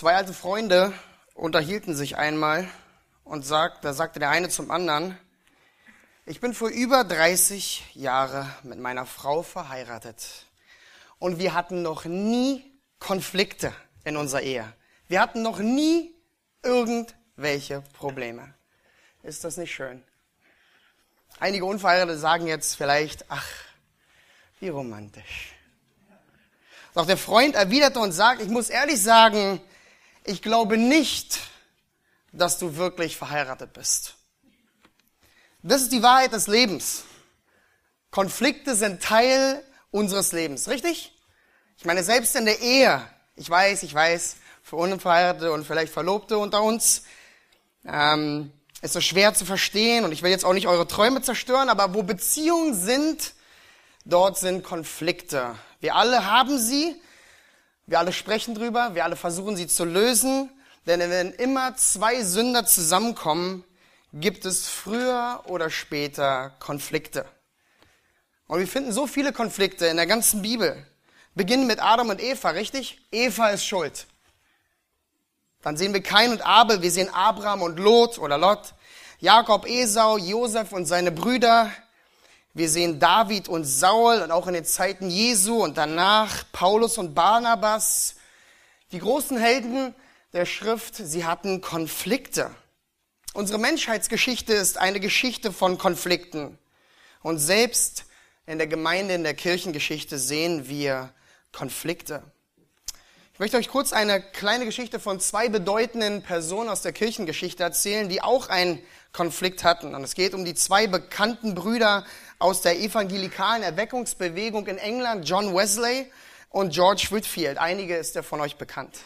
Zwei alte Freunde unterhielten sich einmal und sagt, da sagte der eine zum anderen, ich bin vor über 30 Jahre mit meiner Frau verheiratet und wir hatten noch nie Konflikte in unserer Ehe. Wir hatten noch nie irgendwelche Probleme. Ist das nicht schön? Einige Unverheiratete sagen jetzt vielleicht, ach, wie romantisch. Doch der Freund erwiderte und sagt, ich muss ehrlich sagen, ich glaube nicht, dass du wirklich verheiratet bist. Das ist die Wahrheit des Lebens. Konflikte sind Teil unseres Lebens, richtig? Ich meine, selbst in der Ehe, ich weiß, ich weiß, für Unverheiratete und vielleicht Verlobte unter uns, ähm, ist es schwer zu verstehen und ich will jetzt auch nicht eure Träume zerstören, aber wo Beziehungen sind, dort sind Konflikte. Wir alle haben sie, wir alle sprechen drüber, wir alle versuchen sie zu lösen, denn wenn immer zwei Sünder zusammenkommen, gibt es früher oder später Konflikte. Und wir finden so viele Konflikte in der ganzen Bibel. Beginnen mit Adam und Eva, richtig? Eva ist schuld. Dann sehen wir Kain und Abel, wir sehen Abraham und Lot oder Lot, Jakob, Esau, Josef und seine Brüder, wir sehen David und Saul und auch in den Zeiten Jesu und danach Paulus und Barnabas. Die großen Helden der Schrift, sie hatten Konflikte. Unsere Menschheitsgeschichte ist eine Geschichte von Konflikten. Und selbst in der Gemeinde, in der Kirchengeschichte sehen wir Konflikte. Ich möchte euch kurz eine kleine Geschichte von zwei bedeutenden Personen aus der Kirchengeschichte erzählen, die auch einen Konflikt hatten. Und es geht um die zwei bekannten Brüder aus der evangelikalen Erweckungsbewegung in England, John Wesley und George Whitfield. Einige ist er von euch bekannt.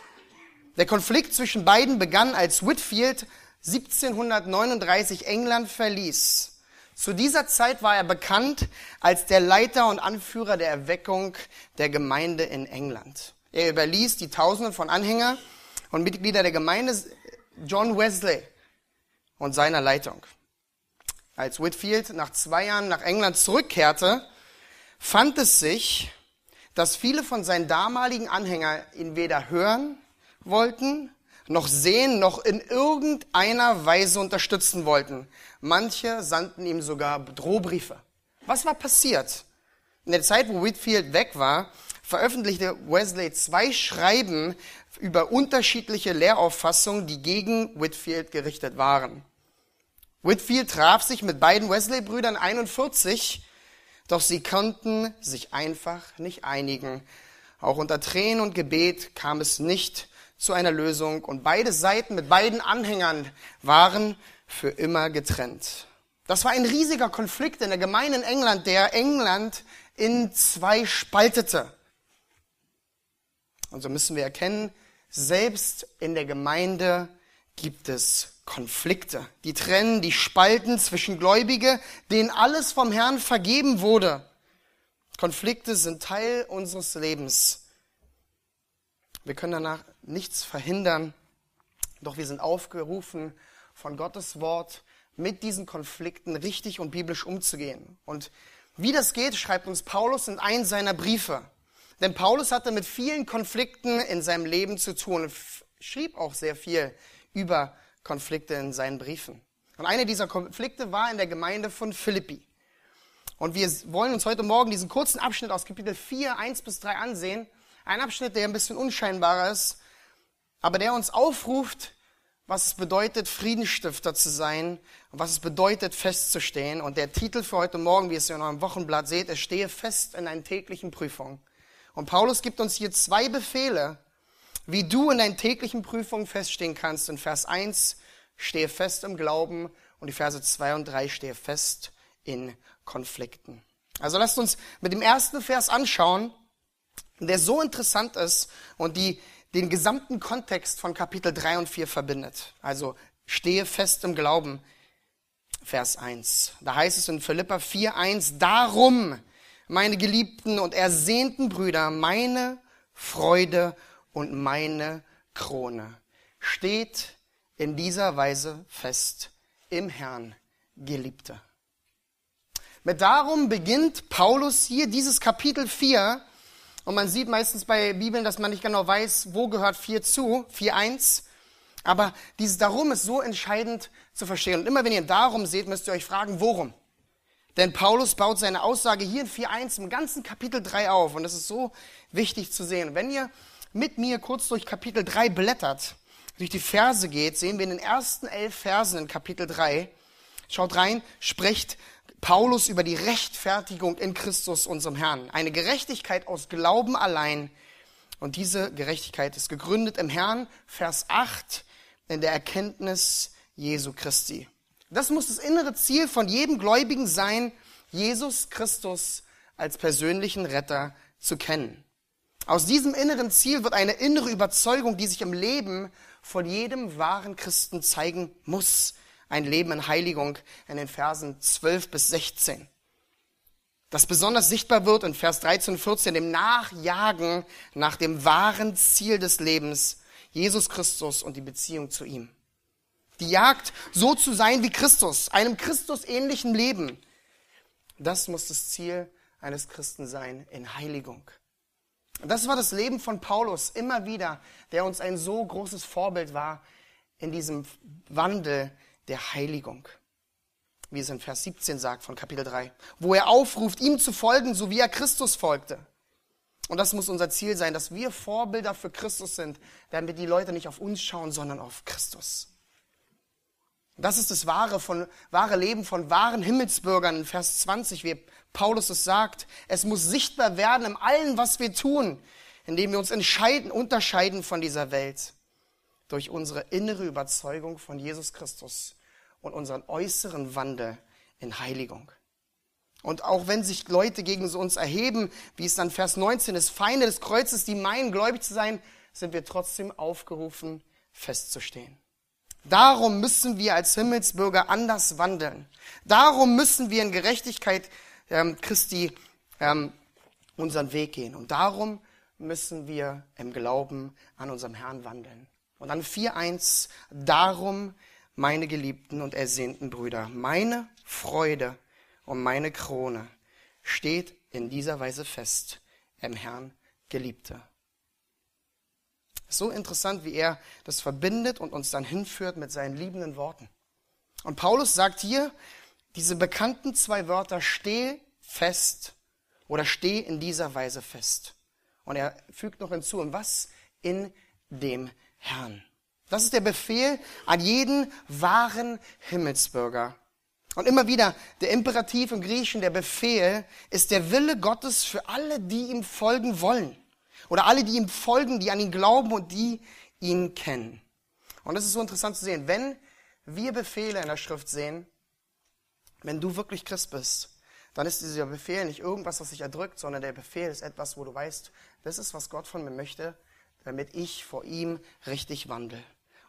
Der Konflikt zwischen beiden begann, als Whitfield 1739 England verließ. Zu dieser Zeit war er bekannt als der Leiter und Anführer der Erweckung der Gemeinde in England. Er überließ die Tausenden von Anhängern und Mitglieder der Gemeinde John Wesley und seiner Leitung. Als Whitfield nach zwei Jahren nach England zurückkehrte, fand es sich, dass viele von seinen damaligen Anhängern ihn weder hören wollten, noch sehen, noch in irgendeiner Weise unterstützen wollten. Manche sandten ihm sogar Drohbriefe. Was war passiert? In der Zeit, wo Whitfield weg war, veröffentlichte Wesley zwei Schreiben über unterschiedliche Lehrauffassungen, die gegen Whitfield gerichtet waren. Whitfield traf sich mit beiden Wesley-Brüdern 41, doch sie konnten sich einfach nicht einigen. Auch unter Tränen und Gebet kam es nicht zu einer Lösung und beide Seiten mit beiden Anhängern waren für immer getrennt. Das war ein riesiger Konflikt in der Gemeinde in England, der England in zwei spaltete. Und so müssen wir erkennen, selbst in der Gemeinde gibt es Konflikte, die trennen, die spalten zwischen Gläubige, denen alles vom Herrn vergeben wurde. Konflikte sind Teil unseres Lebens. Wir können danach nichts verhindern, doch wir sind aufgerufen, von Gottes Wort mit diesen Konflikten richtig und biblisch umzugehen. Und wie das geht, schreibt uns Paulus in einem seiner Briefe. Denn Paulus hatte mit vielen Konflikten in seinem Leben zu tun und schrieb auch sehr viel über Konflikte in seinen Briefen. Und einer dieser Konflikte war in der Gemeinde von Philippi. Und wir wollen uns heute Morgen diesen kurzen Abschnitt aus Kapitel 4, 1 bis 3 ansehen. Ein Abschnitt, der ein bisschen unscheinbarer ist, aber der uns aufruft, was es bedeutet, Friedensstifter zu sein und was es bedeutet, festzustehen. Und der Titel für heute Morgen, wie ihr es in eurem Wochenblatt seht, es stehe fest in deinen täglichen Prüfungen. Und Paulus gibt uns hier zwei Befehle, wie du in deinen täglichen Prüfungen feststehen kannst. In Vers 1 stehe fest im Glauben und die Verse 2 und 3 stehe fest in Konflikten. Also lasst uns mit dem ersten Vers anschauen, der so interessant ist und die den gesamten Kontext von Kapitel 3 und 4 verbindet. Also stehe fest im Glauben. Vers 1. Da heißt es in Philippa 4, 1, darum, meine geliebten und ersehnten Brüder, meine Freude und meine Krone. Steht in dieser Weise fest im Herrn, Geliebte. Mit darum beginnt Paulus hier dieses Kapitel 4 Und man sieht meistens bei Bibeln, dass man nicht genau weiß, wo gehört 4 zu, 4.1. Aber dieses Darum ist so entscheidend zu verstehen. Und immer wenn ihr Darum seht, müsst ihr euch fragen, worum. Denn Paulus baut seine Aussage hier in 4.1 im ganzen Kapitel 3 auf. Und das ist so wichtig zu sehen. Wenn ihr mit mir kurz durch Kapitel 3 blättert, durch die Verse geht, sehen wir in den ersten elf Versen in Kapitel 3, schaut rein, spricht Paulus über die Rechtfertigung in Christus, unserem Herrn. Eine Gerechtigkeit aus Glauben allein. Und diese Gerechtigkeit ist gegründet im Herrn, Vers 8, in der Erkenntnis Jesu Christi. Das muss das innere Ziel von jedem Gläubigen sein, Jesus Christus als persönlichen Retter zu kennen. Aus diesem inneren Ziel wird eine innere Überzeugung, die sich im Leben von jedem wahren Christen zeigen muss ein Leben in Heiligung in den Versen 12 bis 16. Das besonders sichtbar wird in Vers 13 und 14, dem Nachjagen nach dem wahren Ziel des Lebens, Jesus Christus und die Beziehung zu ihm. Die Jagd, so zu sein wie Christus, einem Christusähnlichen Leben. Das muss das Ziel eines Christen sein in Heiligung. Das war das Leben von Paulus immer wieder, der uns ein so großes Vorbild war in diesem Wandel der Heiligung. Wie es in Vers 17 sagt von Kapitel 3, wo er aufruft, ihm zu folgen, so wie er Christus folgte. Und das muss unser Ziel sein, dass wir Vorbilder für Christus sind, damit die Leute nicht auf uns schauen, sondern auf Christus. Das ist das wahre, von, wahre Leben von wahren Himmelsbürgern in Vers 20, wie Paulus es sagt. Es muss sichtbar werden in allem, was wir tun, indem wir uns entscheiden, unterscheiden von dieser Welt durch unsere innere Überzeugung von Jesus Christus und unseren äußeren Wandel in Heiligung. Und auch wenn sich Leute gegen uns erheben, wie es dann Vers 19 ist, Feinde des Kreuzes, die meinen, gläubig zu sein, sind wir trotzdem aufgerufen, festzustehen. Darum müssen wir als Himmelsbürger anders wandeln. Darum müssen wir in Gerechtigkeit ähm, Christi ähm, unseren Weg gehen. Und darum müssen wir im Glauben an unserem Herrn wandeln. Und dann 4.1, darum, meine geliebten und ersehnten Brüder, meine Freude und meine Krone steht in dieser Weise fest, im Herrn Geliebte. So interessant, wie er das verbindet und uns dann hinführt mit seinen liebenden Worten. Und Paulus sagt hier, diese bekannten zwei Wörter, steh fest oder steh in dieser Weise fest. Und er fügt noch hinzu, und was? In dem Herrn. Das ist der Befehl an jeden wahren Himmelsbürger. Und immer wieder der Imperativ im Griechischen, der Befehl, ist der Wille Gottes für alle, die ihm folgen wollen. Oder alle, die ihm folgen, die an ihn glauben und die ihn kennen. Und das ist so interessant zu sehen. Wenn wir Befehle in der Schrift sehen, wenn du wirklich Christ bist, dann ist dieser Befehl nicht irgendwas, was sich erdrückt, sondern der Befehl ist etwas, wo du weißt, das ist, was Gott von mir möchte damit ich vor ihm richtig wandle.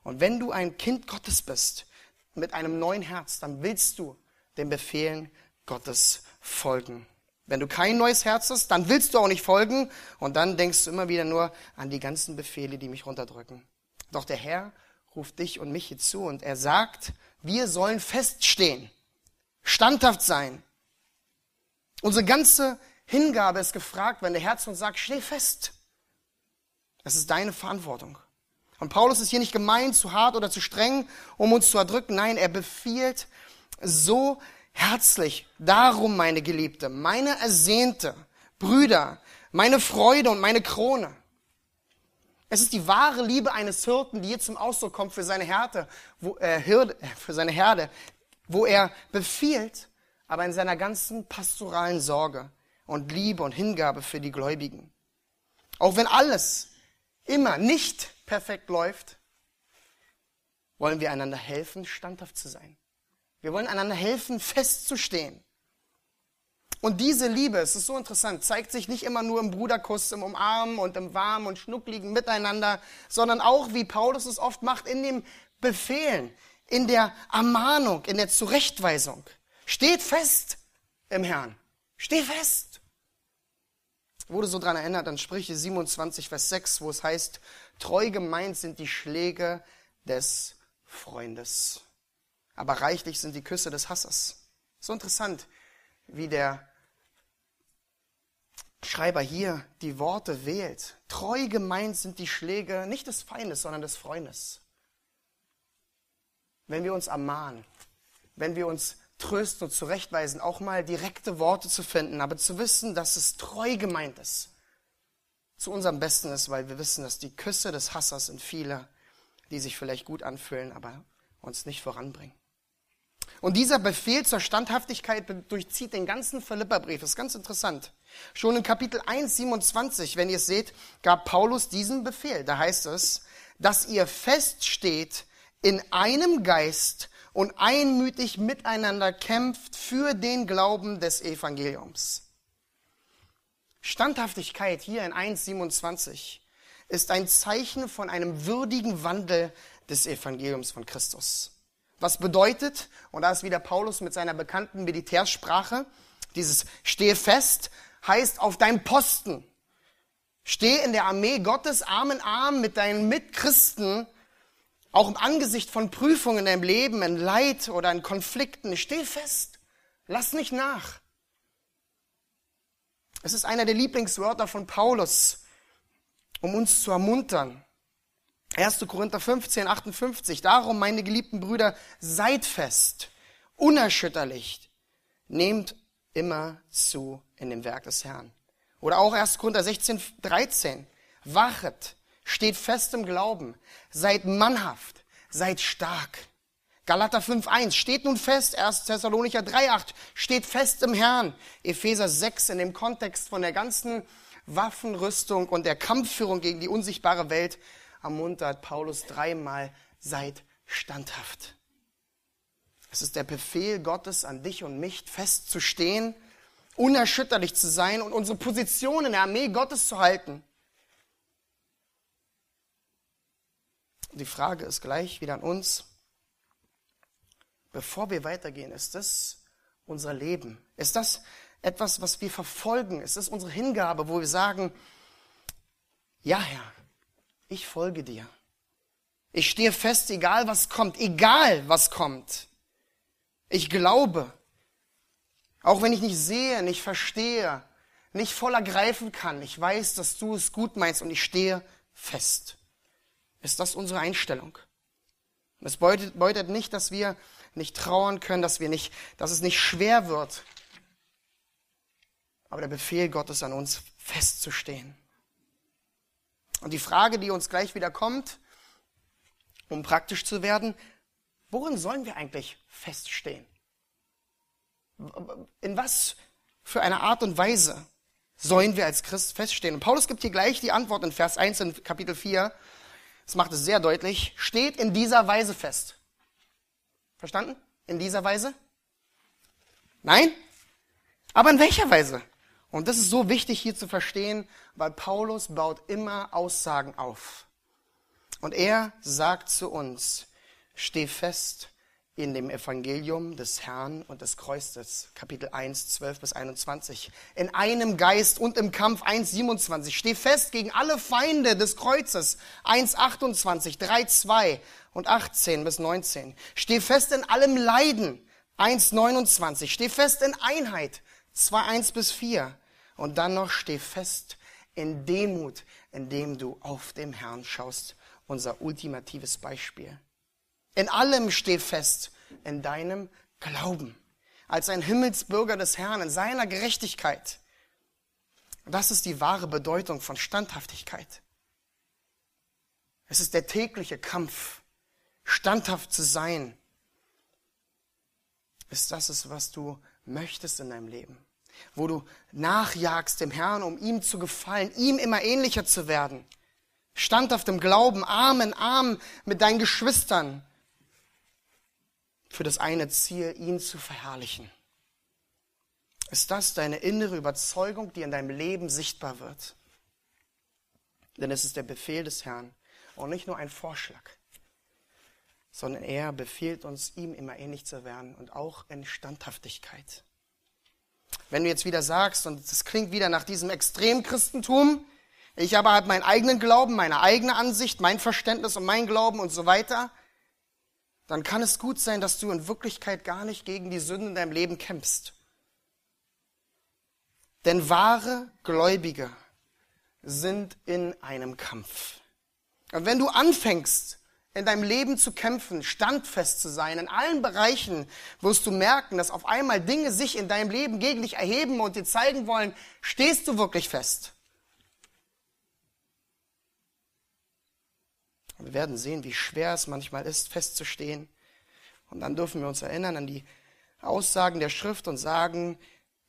Und wenn du ein Kind Gottes bist, mit einem neuen Herz, dann willst du den Befehlen Gottes folgen. Wenn du kein neues Herz hast, dann willst du auch nicht folgen und dann denkst du immer wieder nur an die ganzen Befehle, die mich runterdrücken. Doch der Herr ruft dich und mich hier zu und er sagt, wir sollen feststehen, standhaft sein. Unsere ganze Hingabe ist gefragt, wenn der Herr zu uns sagt, steh fest. Das ist deine Verantwortung. Und Paulus ist hier nicht gemeint, zu hart oder zu streng, um uns zu erdrücken. Nein, er befiehlt so herzlich, darum, meine Geliebte, meine Ersehnte, Brüder, meine Freude und meine Krone. Es ist die wahre Liebe eines Hirten, die hier zum Ausdruck kommt für seine Härte, wo, äh, Hirde, für seine Herde, wo er befiehlt, aber in seiner ganzen pastoralen Sorge und Liebe und Hingabe für die Gläubigen. Auch wenn alles immer nicht perfekt läuft, wollen wir einander helfen, standhaft zu sein. Wir wollen einander helfen, festzustehen. Und diese Liebe, es ist so interessant, zeigt sich nicht immer nur im Bruderkuss, im Umarmen und im warmen und schnuckligen Miteinander, sondern auch, wie Paulus es oft macht, in dem Befehlen, in der Ermahnung, in der Zurechtweisung. Steht fest im Herrn. Steh fest wurde so dran erinnert an Sprüche 27, Vers 6, wo es heißt, treu gemeint sind die Schläge des Freundes, aber reichlich sind die Küsse des Hasses. So interessant, wie der Schreiber hier die Worte wählt. Treu gemeint sind die Schläge nicht des Feindes, sondern des Freundes. Wenn wir uns ermahnen, wenn wir uns trösten und zurechtweisen, auch mal direkte Worte zu finden, aber zu wissen, dass es treu gemeint ist, zu unserem Besten ist, weil wir wissen, dass die Küsse des Hassers sind viele, die sich vielleicht gut anfühlen, aber uns nicht voranbringen. Und dieser Befehl zur Standhaftigkeit durchzieht den ganzen Philipperbrief. Das ist ganz interessant. Schon in Kapitel 1, 27, wenn ihr es seht, gab Paulus diesen Befehl. Da heißt es, dass ihr feststeht in einem Geist und einmütig miteinander kämpft für den Glauben des Evangeliums. Standhaftigkeit hier in 1.27 ist ein Zeichen von einem würdigen Wandel des Evangeliums von Christus. Was bedeutet, und da ist wieder Paulus mit seiner bekannten Militärsprache, dieses stehe fest, heißt auf deinem Posten. Steh in der Armee Gottes Arm in Arm mit deinen Mitchristen, auch im Angesicht von Prüfungen in deinem Leben, in Leid oder in Konflikten. Steh fest. Lass nicht nach. Es ist einer der Lieblingswörter von Paulus, um uns zu ermuntern. 1. Korinther 15, 58. Darum, meine geliebten Brüder, seid fest, unerschütterlich, nehmt immer zu in dem Werk des Herrn. Oder auch 1. Korinther 16, 13. Wachet, steht fest im Glauben, seid mannhaft, seid stark. Galater 5.1 steht nun fest, 1. Thessalonicher 3.8 steht fest im Herrn. Epheser 6 in dem Kontext von der ganzen Waffenrüstung und der Kampfführung gegen die unsichtbare Welt ermuntert Paulus dreimal, seid standhaft. Es ist der Befehl Gottes an dich und mich, festzustehen, unerschütterlich zu sein und unsere Position in der Armee Gottes zu halten. Die Frage ist gleich wieder an uns. Bevor wir weitergehen, ist das unser Leben? Ist das etwas, was wir verfolgen? Ist das unsere Hingabe, wo wir sagen, ja Herr, ich folge dir. Ich stehe fest, egal was kommt, egal was kommt. Ich glaube, auch wenn ich nicht sehe, nicht verstehe, nicht voll ergreifen kann, ich weiß, dass du es gut meinst und ich stehe fest. Ist das unsere Einstellung? Bedeutet, bedeutet nicht, dass wir nicht trauern können, dass wir nicht, dass es nicht schwer wird. Aber der Befehl Gottes an uns, festzustehen. Und die Frage, die uns gleich wieder kommt, um praktisch zu werden, worin sollen wir eigentlich feststehen? In was für eine Art und Weise sollen wir als Christ feststehen? Und Paulus gibt hier gleich die Antwort in Vers 1 in Kapitel 4. Das macht es sehr deutlich. Steht in dieser Weise fest. Verstanden? In dieser Weise? Nein? Aber in welcher Weise? Und das ist so wichtig hier zu verstehen, weil Paulus baut immer Aussagen auf. Und er sagt zu uns, steh fest in dem Evangelium des Herrn und des Kreuzes, Kapitel 1, 12 bis 21. In einem Geist und im Kampf 1, 27. Steh fest gegen alle Feinde des Kreuzes, 1, 28, 3, 2 und 18 bis 19. Steh fest in allem Leiden, 1, 29. Steh fest in Einheit, 2, 1 bis 4. Und dann noch steh fest in Demut, indem du auf dem Herrn schaust. Unser ultimatives Beispiel. In allem steh fest, in deinem Glauben. Als ein Himmelsbürger des Herrn, in seiner Gerechtigkeit. Das ist die wahre Bedeutung von Standhaftigkeit. Es ist der tägliche Kampf, standhaft zu sein. Ist das es, was du möchtest in deinem Leben? Wo du nachjagst dem Herrn, um ihm zu gefallen, ihm immer ähnlicher zu werden. Standhaft im Glauben, Arm in Arm mit deinen Geschwistern, für das eine Ziel, ihn zu verherrlichen. Ist das deine innere Überzeugung, die in deinem Leben sichtbar wird? Denn es ist der Befehl des Herrn und nicht nur ein Vorschlag, sondern er befiehlt uns, ihm immer ähnlich zu werden und auch in Standhaftigkeit. Wenn du jetzt wieder sagst, und das klingt wieder nach diesem Extremchristentum, ich aber halt meinen eigenen Glauben, meine eigene Ansicht, mein Verständnis und mein Glauben und so weiter, dann kann es gut sein, dass du in Wirklichkeit gar nicht gegen die Sünden in deinem Leben kämpfst. Denn wahre Gläubige sind in einem Kampf. Und wenn du anfängst, in deinem Leben zu kämpfen, standfest zu sein, in allen Bereichen wirst du merken, dass auf einmal Dinge sich in deinem Leben gegen dich erheben und dir zeigen wollen, stehst du wirklich fest. Wir werden sehen, wie schwer es manchmal ist, festzustehen. Und dann dürfen wir uns erinnern an die Aussagen der Schrift und sagen,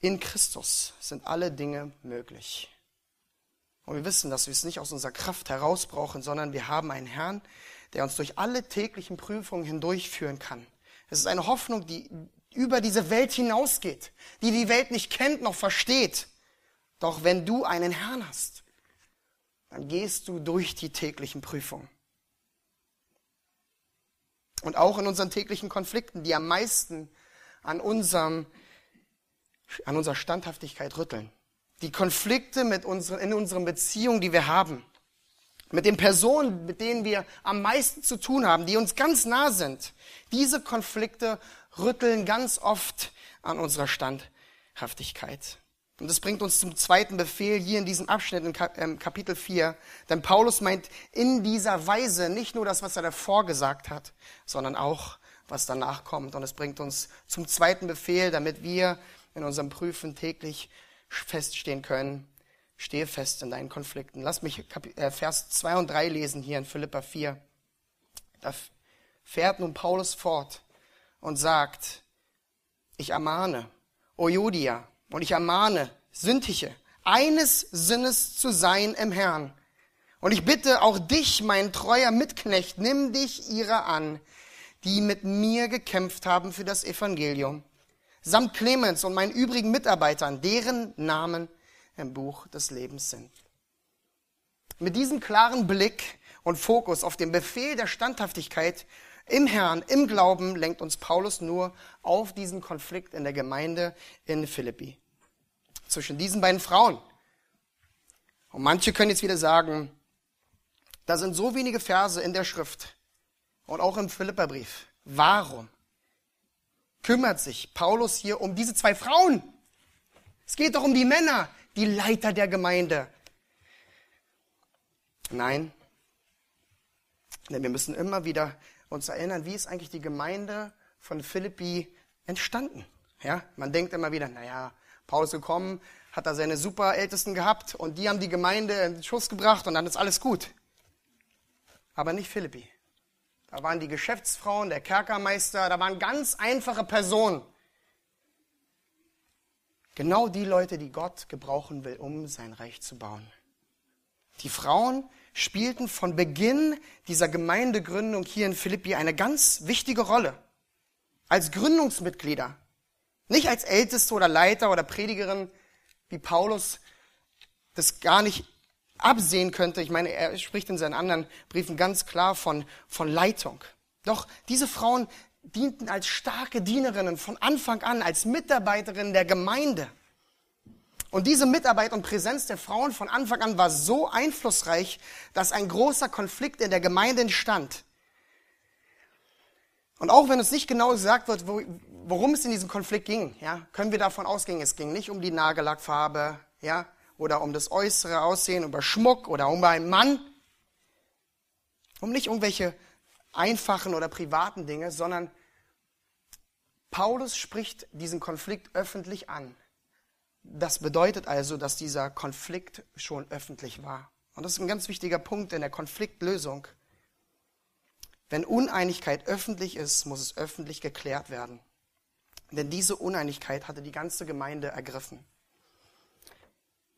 in Christus sind alle Dinge möglich. Und wir wissen, dass wir es nicht aus unserer Kraft heraus brauchen, sondern wir haben einen Herrn, der uns durch alle täglichen Prüfungen hindurchführen kann. Es ist eine Hoffnung, die über diese Welt hinausgeht, die die Welt nicht kennt noch versteht. Doch wenn du einen Herrn hast, dann gehst du durch die täglichen Prüfungen. Und auch in unseren täglichen Konflikten, die am meisten an, unserem, an unserer Standhaftigkeit rütteln. Die Konflikte mit unseren, in unseren Beziehungen, die wir haben. Mit den Personen, mit denen wir am meisten zu tun haben, die uns ganz nah sind. Diese Konflikte rütteln ganz oft an unserer Standhaftigkeit. Und das bringt uns zum zweiten Befehl hier in diesem Abschnitt in ähm, Kapitel 4. Denn Paulus meint in dieser Weise nicht nur das, was er davor gesagt hat, sondern auch was danach kommt. Und es bringt uns zum zweiten Befehl, damit wir in unserem Prüfen täglich feststehen können. Stehe fest in deinen Konflikten. Lass mich äh, Vers 2 und 3 lesen hier in Philippa 4. Da fährt nun Paulus fort und sagt, ich ermahne, O Judia, und ich ermahne, Sündige, eines Sinnes zu sein im Herrn. Und ich bitte auch dich, mein treuer Mitknecht, nimm dich ihrer an, die mit mir gekämpft haben für das Evangelium, samt Clemens und meinen übrigen Mitarbeitern, deren Namen im Buch des Lebens sind. Mit diesem klaren Blick und Fokus auf den Befehl der Standhaftigkeit im Herrn, im Glauben lenkt uns Paulus nur auf diesen Konflikt in der Gemeinde in Philippi. Zwischen diesen beiden Frauen. Und manche können jetzt wieder sagen, da sind so wenige Verse in der Schrift, und auch im Philipperbrief. Warum kümmert sich Paulus hier um diese zwei Frauen? Es geht doch um die Männer, die Leiter der Gemeinde. Nein, denn wir müssen immer wieder uns erinnern, wie ist eigentlich die Gemeinde von Philippi entstanden? Ja, man denkt immer wieder, naja, Paulus gekommen, hat da seine Superältesten gehabt und die haben die Gemeinde in Schuss gebracht und dann ist alles gut. Aber nicht Philippi. Da waren die Geschäftsfrauen, der Kerkermeister, da waren ganz einfache Personen. Genau die Leute, die Gott gebrauchen will, um sein Reich zu bauen. Die Frauen spielten von Beginn dieser Gemeindegründung hier in Philippi eine ganz wichtige Rolle. Als Gründungsmitglieder. Nicht als Älteste oder Leiter oder Predigerin, wie Paulus das gar nicht absehen könnte. Ich meine, er spricht in seinen anderen Briefen ganz klar von, von Leitung. Doch diese Frauen dienten als starke Dienerinnen von Anfang an, als Mitarbeiterinnen der Gemeinde. Und diese Mitarbeit und Präsenz der Frauen von Anfang an war so einflussreich, dass ein großer Konflikt in der Gemeinde entstand. Und auch wenn uns nicht genau gesagt wird, worum es in diesem Konflikt ging, ja, können wir davon ausgehen, es ging nicht um die Nagellackfarbe, ja, oder um das äußere Aussehen, über Schmuck oder um einen Mann. Um nicht irgendwelche einfachen oder privaten Dinge, sondern Paulus spricht diesen Konflikt öffentlich an. Das bedeutet also, dass dieser Konflikt schon öffentlich war. Und das ist ein ganz wichtiger Punkt in der Konfliktlösung. Wenn Uneinigkeit öffentlich ist, muss es öffentlich geklärt werden. Denn diese Uneinigkeit hatte die ganze Gemeinde ergriffen.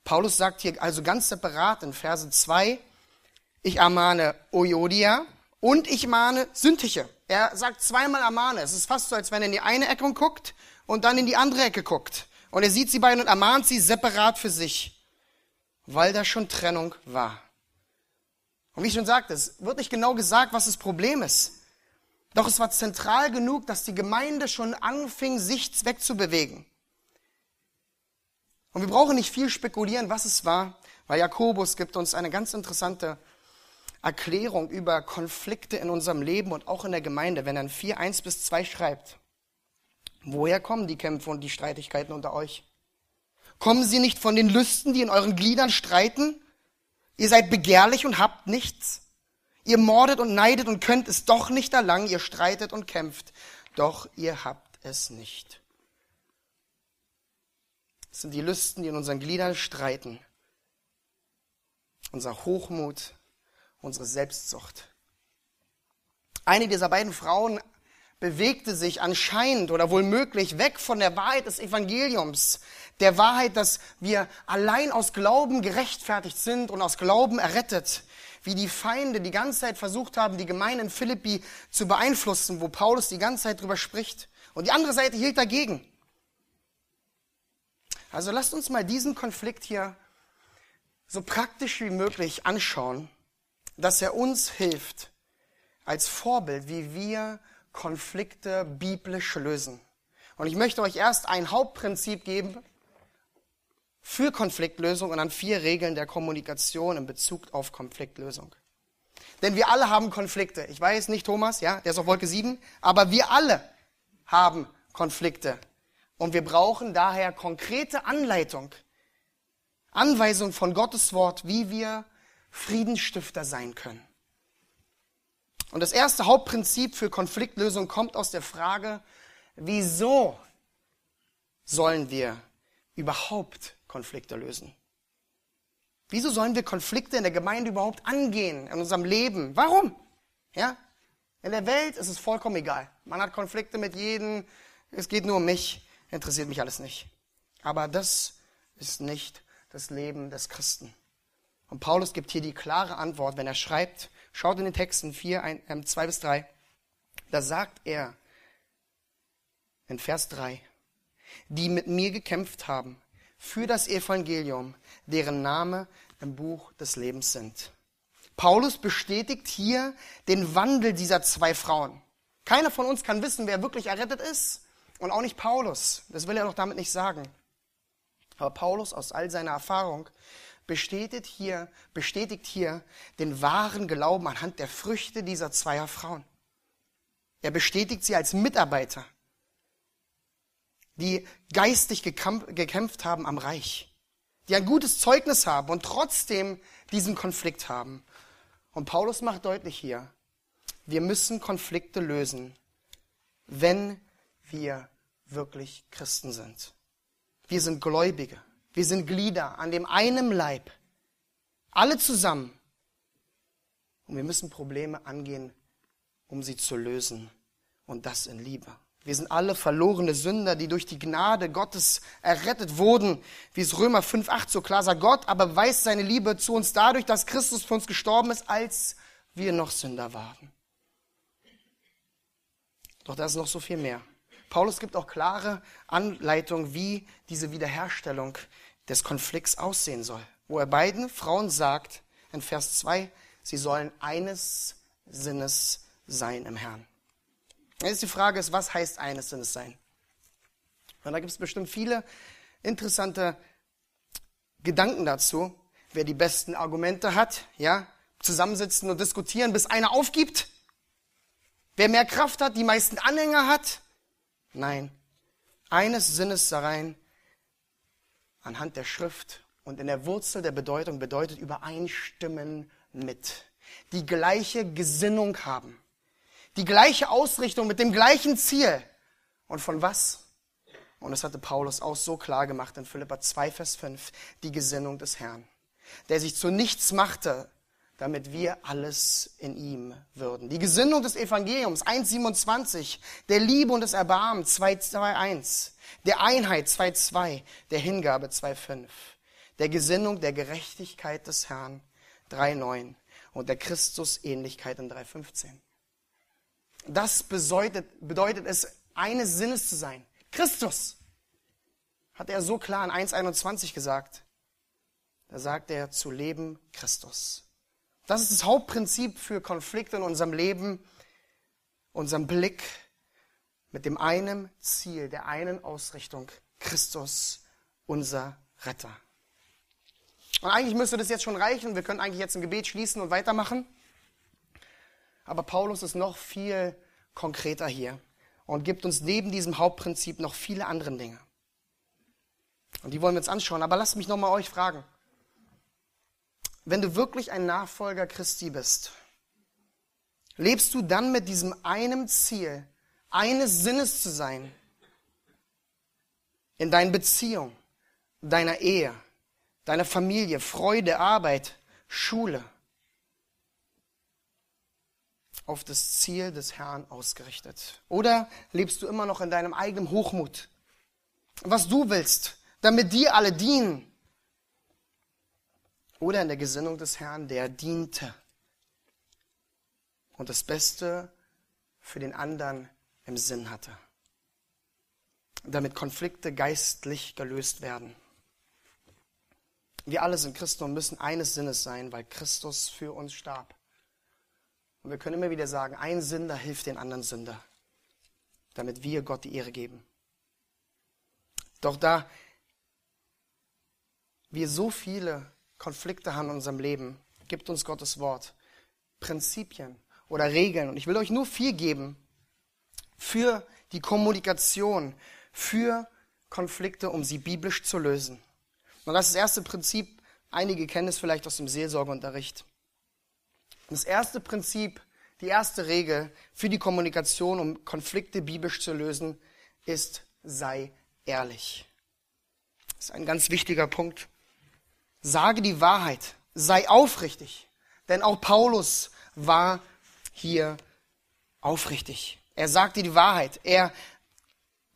Paulus sagt hier also ganz separat in Verse 2, ich ermahne Ojodia und ich mahne Syntyche. Er sagt zweimal ermahne. Es ist fast so, als wenn er in die eine Ecke guckt und dann in die andere Ecke guckt. Und er sieht sie beide und ermahnt sie separat für sich, weil da schon Trennung war. Und wie ich schon sagte, es wird nicht genau gesagt, was das Problem ist. Doch es war zentral genug, dass die Gemeinde schon anfing, sich wegzubewegen. Und wir brauchen nicht viel spekulieren, was es war, weil Jakobus gibt uns eine ganz interessante Erklärung über Konflikte in unserem Leben und auch in der Gemeinde, wenn er in 4, 1 bis 2 schreibt. Woher kommen die Kämpfe und die Streitigkeiten unter euch? Kommen sie nicht von den Lüsten, die in euren Gliedern streiten? Ihr seid begehrlich und habt nichts. Ihr mordet und neidet und könnt es doch nicht erlangen. Ihr streitet und kämpft, doch ihr habt es nicht. Es sind die Lüsten, die in unseren Gliedern streiten. Unser Hochmut, unsere Selbstsucht. Eine dieser beiden Frauen bewegte sich anscheinend oder wohl möglich weg von der Wahrheit des Evangeliums, der Wahrheit, dass wir allein aus Glauben gerechtfertigt sind und aus Glauben errettet, wie die Feinde die ganze Zeit versucht haben, die Gemeinde in Philippi zu beeinflussen, wo Paulus die ganze Zeit drüber spricht. Und die andere Seite hielt dagegen. Also lasst uns mal diesen Konflikt hier so praktisch wie möglich anschauen, dass er uns hilft als Vorbild, wie wir Konflikte biblisch lösen. Und ich möchte euch erst ein Hauptprinzip geben für Konfliktlösung und dann vier Regeln der Kommunikation in Bezug auf Konfliktlösung. Denn wir alle haben Konflikte. Ich weiß nicht, Thomas, ja, der ist auf Wolke 7, aber wir alle haben Konflikte. Und wir brauchen daher konkrete Anleitung, Anweisung von Gottes Wort, wie wir Friedensstifter sein können. Und das erste Hauptprinzip für Konfliktlösung kommt aus der Frage, wieso sollen wir überhaupt Konflikte lösen? Wieso sollen wir Konflikte in der Gemeinde überhaupt angehen, in unserem Leben? Warum? Ja? In der Welt ist es vollkommen egal. Man hat Konflikte mit jedem. Es geht nur um mich. Interessiert mich alles nicht. Aber das ist nicht das Leben des Christen. Und Paulus gibt hier die klare Antwort, wenn er schreibt, Schaut in den Texten 4, 1, äh, 2 bis 3. Da sagt er in Vers 3, die mit mir gekämpft haben für das Evangelium, deren Name im Buch des Lebens sind. Paulus bestätigt hier den Wandel dieser zwei Frauen. Keiner von uns kann wissen, wer wirklich errettet ist und auch nicht Paulus. Das will er doch damit nicht sagen. Aber Paulus aus all seiner Erfahrung bestätigt hier, bestätigt hier den wahren Glauben anhand der Früchte dieser zweier Frauen. Er bestätigt sie als Mitarbeiter, die geistig gekämpft haben am Reich, die ein gutes Zeugnis haben und trotzdem diesen Konflikt haben. Und Paulus macht deutlich hier, wir müssen Konflikte lösen, wenn wir wirklich Christen sind. Wir sind Gläubige. Wir sind Glieder an dem einen Leib. Alle zusammen. Und wir müssen Probleme angehen, um sie zu lösen. Und das in Liebe. Wir sind alle verlorene Sünder, die durch die Gnade Gottes errettet wurden, wie es Römer 5,8 so klar sagt. Gott aber weist seine Liebe zu uns dadurch, dass Christus für uns gestorben ist, als wir noch Sünder waren. Doch da ist noch so viel mehr. Paulus gibt auch klare Anleitungen, wie diese Wiederherstellung des Konflikts aussehen soll. Wo er beiden Frauen sagt, in Vers 2, sie sollen eines Sinnes sein im Herrn. Jetzt die Frage ist, was heißt eines Sinnes sein? Und da gibt es bestimmt viele interessante Gedanken dazu. Wer die besten Argumente hat, ja, zusammensitzen und diskutieren, bis einer aufgibt. Wer mehr Kraft hat, die meisten Anhänger hat. Nein, eines Sinnes sein anhand der Schrift und in der Wurzel der Bedeutung bedeutet übereinstimmen mit. Die gleiche Gesinnung haben. Die gleiche Ausrichtung mit dem gleichen Ziel. Und von was? Und das hatte Paulus auch so klar gemacht in Philippa 2, Vers 5. Die Gesinnung des Herrn. Der sich zu nichts machte, damit wir alles in ihm würden. Die Gesinnung des Evangeliums 1,27, der Liebe und des Erbarmens 2,2,1, der Einheit 2,2, der Hingabe 2,5, der Gesinnung der Gerechtigkeit des Herrn 3,9 und der Christusähnlichkeit in 3,15. Das bedeutet, bedeutet es, eines Sinnes zu sein. Christus hat er so klar in 1,21 gesagt. Da sagt er, zu leben Christus. Das ist das Hauptprinzip für Konflikte in unserem Leben, unserem Blick mit dem einen Ziel, der einen Ausrichtung, Christus, unser Retter. Und eigentlich müsste das jetzt schon reichen. Wir können eigentlich jetzt ein Gebet schließen und weitermachen. Aber Paulus ist noch viel konkreter hier und gibt uns neben diesem Hauptprinzip noch viele andere Dinge. Und die wollen wir uns anschauen. Aber lasst mich nochmal euch fragen. Wenn du wirklich ein Nachfolger Christi bist, lebst du dann mit diesem einem Ziel, eines Sinnes zu sein, in deinen Beziehungen, deiner Ehe, deiner Familie, Freude, Arbeit, Schule, auf das Ziel des Herrn ausgerichtet? Oder lebst du immer noch in deinem eigenen Hochmut? Was du willst, damit dir alle dienen? Oder in der Gesinnung des Herrn, der diente und das Beste für den anderen im Sinn hatte, damit Konflikte geistlich gelöst werden. Wir alle sind Christen und müssen eines Sinnes sein, weil Christus für uns starb. Und wir können immer wieder sagen, ein Sünder hilft den anderen Sünder, damit wir Gott die Ehre geben. Doch da wir so viele Konflikte haben in unserem Leben, gibt uns Gottes Wort Prinzipien oder Regeln. Und ich will euch nur vier geben für die Kommunikation, für Konflikte, um sie biblisch zu lösen. Und das ist das erste Prinzip. Einige kennen es vielleicht aus dem Seelsorgeunterricht. Das erste Prinzip, die erste Regel für die Kommunikation, um Konflikte biblisch zu lösen, ist, sei ehrlich. Das ist ein ganz wichtiger Punkt. Sage die Wahrheit, sei aufrichtig. Denn auch Paulus war hier aufrichtig. Er sagte die Wahrheit. Er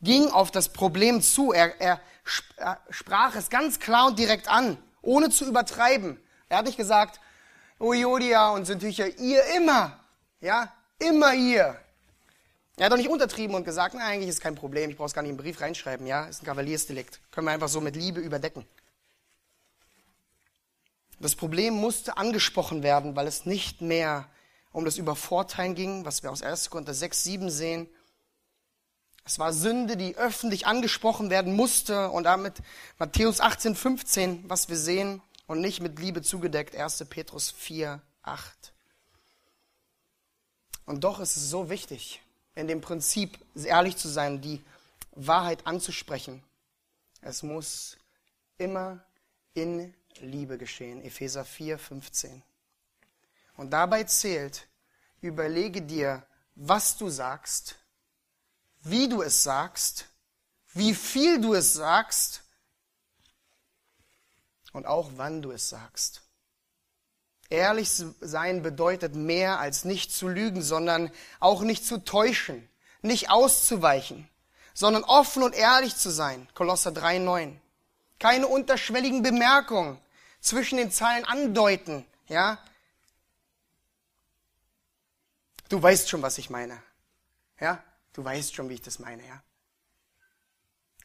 ging auf das Problem zu. Er, er, sprach es ganz klar und direkt an, ohne zu übertreiben. Er hat nicht gesagt, Ojodia und Syntycher, ihr immer, ja, immer ihr. Er hat doch nicht untertrieben und gesagt, na, eigentlich ist kein Problem, ich brauche es gar nicht im Brief reinschreiben, ja, ist ein Kavaliersdelikt. Können wir einfach so mit Liebe überdecken. Das Problem musste angesprochen werden, weil es nicht mehr um das Übervorteilen ging, was wir aus 1. Korinther 6, 7 sehen. Es war Sünde, die öffentlich angesprochen werden musste und damit Matthäus 18, 15, was wir sehen, und nicht mit Liebe zugedeckt. 1. Petrus 4, 8. Und doch ist es so wichtig, in dem Prinzip ehrlich zu sein, die Wahrheit anzusprechen. Es muss immer in Liebe geschehen. Epheser 4, 15. Und dabei zählt, überlege dir, was du sagst, wie du es sagst, wie viel du es sagst und auch wann du es sagst. Ehrlich sein bedeutet mehr als nicht zu lügen, sondern auch nicht zu täuschen, nicht auszuweichen, sondern offen und ehrlich zu sein. Kolosser 3,9. Keine unterschwelligen Bemerkungen zwischen den Zeilen andeuten, ja. Du weißt schon, was ich meine. Ja? Du weißt schon, wie ich das meine, ja.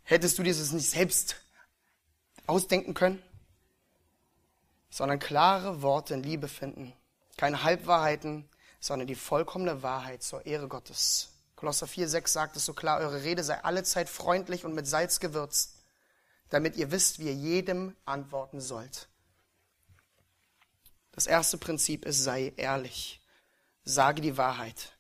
Hättest du dir das nicht selbst ausdenken können? sondern klare Worte in Liebe finden. Keine Halbwahrheiten, sondern die vollkommene Wahrheit zur Ehre Gottes. Kolosser 4, 6 sagt es so klar, eure Rede sei allezeit freundlich und mit Salz gewürzt, damit ihr wisst, wie ihr jedem antworten sollt. Das erste Prinzip ist, sei ehrlich. Sage die Wahrheit,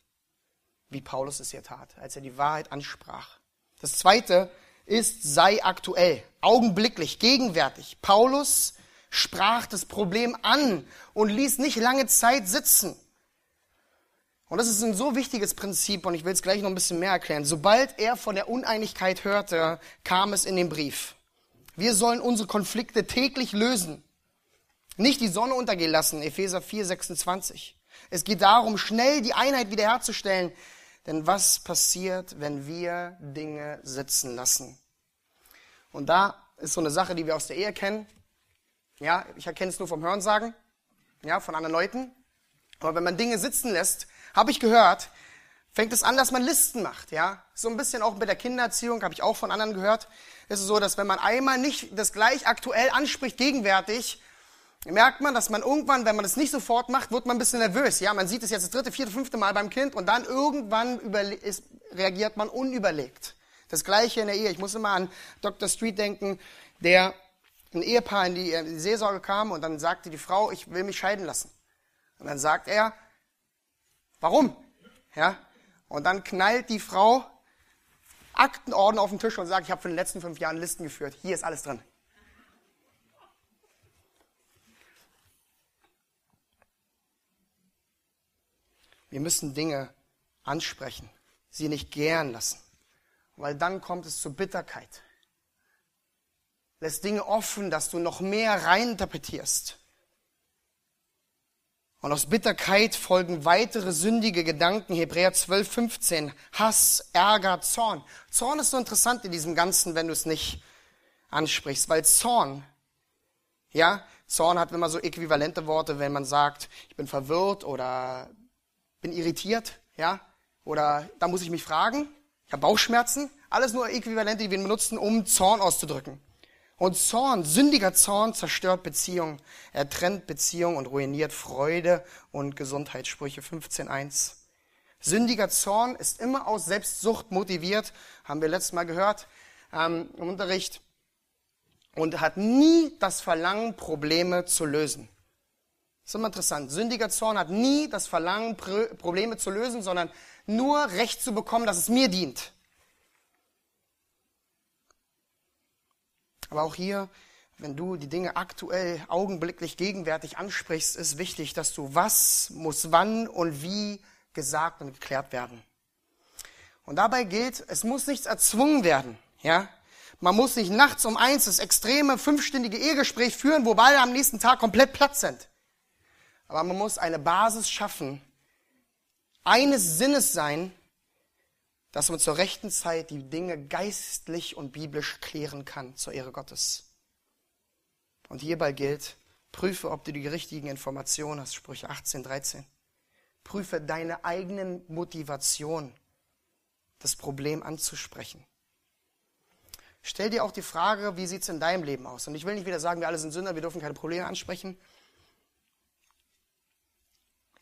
wie Paulus es hier tat, als er die Wahrheit ansprach. Das zweite ist, sei aktuell, augenblicklich, gegenwärtig. Paulus sprach das Problem an und ließ nicht lange Zeit sitzen. Und das ist ein so wichtiges Prinzip und ich will es gleich noch ein bisschen mehr erklären. Sobald er von der Uneinigkeit hörte, kam es in den Brief. Wir sollen unsere Konflikte täglich lösen. Nicht die Sonne untergehen lassen, Epheser 4, 26. Es geht darum, schnell die Einheit wiederherzustellen. Denn was passiert, wenn wir Dinge sitzen lassen? Und da ist so eine Sache, die wir aus der Ehe kennen. Ja, ich erkenne es nur vom Hörensagen, ja, von anderen Leuten. Aber wenn man Dinge sitzen lässt, habe ich gehört, fängt es an, dass man Listen macht, ja. So ein bisschen auch mit der Kindererziehung, habe ich auch von anderen gehört. Ist es so, dass wenn man einmal nicht das gleich aktuell anspricht, gegenwärtig, merkt man, dass man irgendwann, wenn man das nicht sofort macht, wird man ein bisschen nervös, ja. Man sieht es jetzt das dritte, vierte, fünfte Mal beim Kind und dann irgendwann ist, reagiert man unüberlegt. Das Gleiche in der Ehe. Ich muss immer an Dr. Street denken, der ein Ehepaar in die, in die Seelsorge kam und dann sagte die Frau, ich will mich scheiden lassen. Und dann sagt er, warum? Ja? Und dann knallt die Frau Aktenorden auf den Tisch und sage, ich habe für die letzten fünf Jahre Listen geführt. Hier ist alles drin. Wir müssen Dinge ansprechen, sie nicht gären lassen, weil dann kommt es zur Bitterkeit. Lässt Dinge offen, dass du noch mehr reininterpretierst. Und aus Bitterkeit folgen weitere sündige Gedanken. Hebräer 12, 15. Hass, Ärger, Zorn. Zorn ist so interessant in diesem Ganzen, wenn du es nicht ansprichst, weil Zorn, ja, Zorn hat immer so äquivalente Worte, wenn man sagt, ich bin verwirrt oder bin irritiert, ja, oder da muss ich mich fragen, ich habe Bauchschmerzen. Alles nur Äquivalente, die wir benutzen, um Zorn auszudrücken. Und Zorn, sündiger Zorn zerstört Beziehungen. Er trennt Beziehungen und ruiniert Freude und Gesundheit. Sprüche 15.1. Sündiger Zorn ist immer aus Selbstsucht motiviert, haben wir letztes Mal gehört ähm, im Unterricht, und hat nie das Verlangen, Probleme zu lösen. Das ist immer interessant. Sündiger Zorn hat nie das Verlangen, Probleme zu lösen, sondern nur Recht zu bekommen, dass es mir dient. Aber auch hier, wenn du die Dinge aktuell, augenblicklich, gegenwärtig ansprichst, ist wichtig, dass du was muss wann und wie gesagt und geklärt werden. Und dabei gilt, es muss nichts erzwungen werden, ja. Man muss nicht nachts um eins das extreme fünfstündige Ehegespräch führen, wo beide am nächsten Tag komplett platt sind. Aber man muss eine Basis schaffen, eines Sinnes sein, dass man zur rechten Zeit die Dinge geistlich und biblisch klären kann zur Ehre Gottes. Und hierbei gilt, prüfe, ob du die richtigen Informationen hast, Sprüche 18, 13. Prüfe deine eigenen Motivation, das Problem anzusprechen. Stell dir auch die Frage, wie sieht es in deinem Leben aus? Und ich will nicht wieder sagen, wir alle sind Sünder, wir dürfen keine Probleme ansprechen.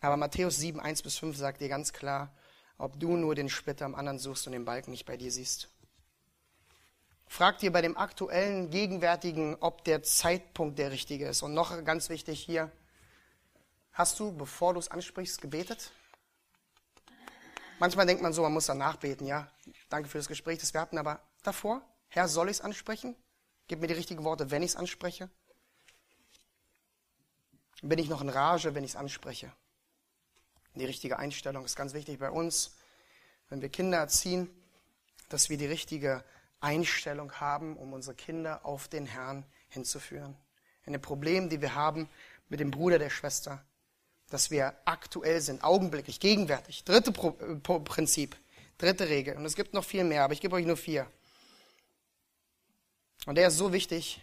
Aber Matthäus 7, 1 bis 5 sagt dir ganz klar, ob du nur den Splitter am anderen suchst und den Balken nicht bei dir siehst. Frag dir bei dem aktuellen, gegenwärtigen, ob der Zeitpunkt der richtige ist. Und noch ganz wichtig hier, hast du, bevor du es ansprichst, gebetet? Manchmal denkt man so, man muss danach beten, ja. Danke für das Gespräch, das wir hatten, aber davor, Herr, soll ich es ansprechen? Gib mir die richtigen Worte, wenn ich es anspreche. Bin ich noch in Rage, wenn ich es anspreche? Die richtige Einstellung ist ganz wichtig bei uns, wenn wir Kinder erziehen, dass wir die richtige Einstellung haben, um unsere Kinder auf den Herrn hinzuführen. In den Problemen, die wir haben mit dem Bruder der Schwester, dass wir aktuell sind, augenblicklich, gegenwärtig. Dritte Pro Pro Prinzip, dritte Regel. Und es gibt noch viel mehr, aber ich gebe euch nur vier. Und der ist so wichtig.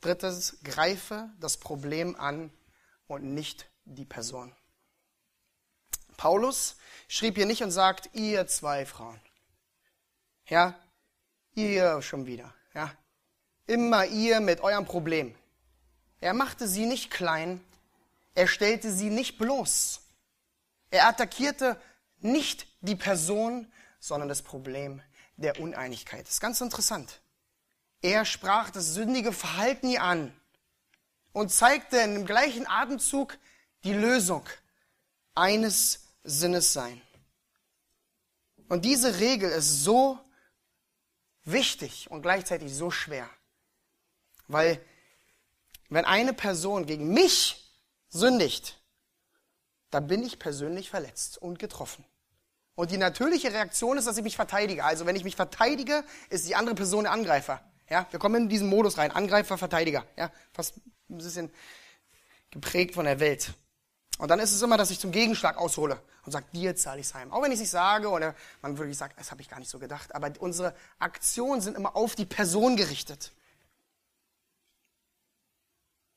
Drittens, greife das Problem an und nicht die Person. Paulus schrieb hier nicht und sagt, ihr zwei Frauen. Ja, ihr schon wieder. Ja, immer ihr mit eurem Problem. Er machte sie nicht klein. Er stellte sie nicht bloß. Er attackierte nicht die Person, sondern das Problem der Uneinigkeit. Das ist ganz interessant. Er sprach das sündige Verhalten ihr an und zeigte in dem gleichen Atemzug die Lösung eines Sinnes sein. Und diese Regel ist so wichtig und gleichzeitig so schwer. Weil wenn eine Person gegen mich sündigt, dann bin ich persönlich verletzt und getroffen. Und die natürliche Reaktion ist, dass ich mich verteidige. Also wenn ich mich verteidige, ist die andere Person der Angreifer. Ja, wir kommen in diesen Modus rein. Angreifer, Verteidiger. Ja, fast ein bisschen geprägt von der Welt. Und dann ist es immer, dass ich zum Gegenschlag aushole und sage, dir zahle ich es heim. Auch wenn ich es nicht sage oder man wirklich sagt, das habe ich gar nicht so gedacht. Aber unsere Aktionen sind immer auf die Person gerichtet.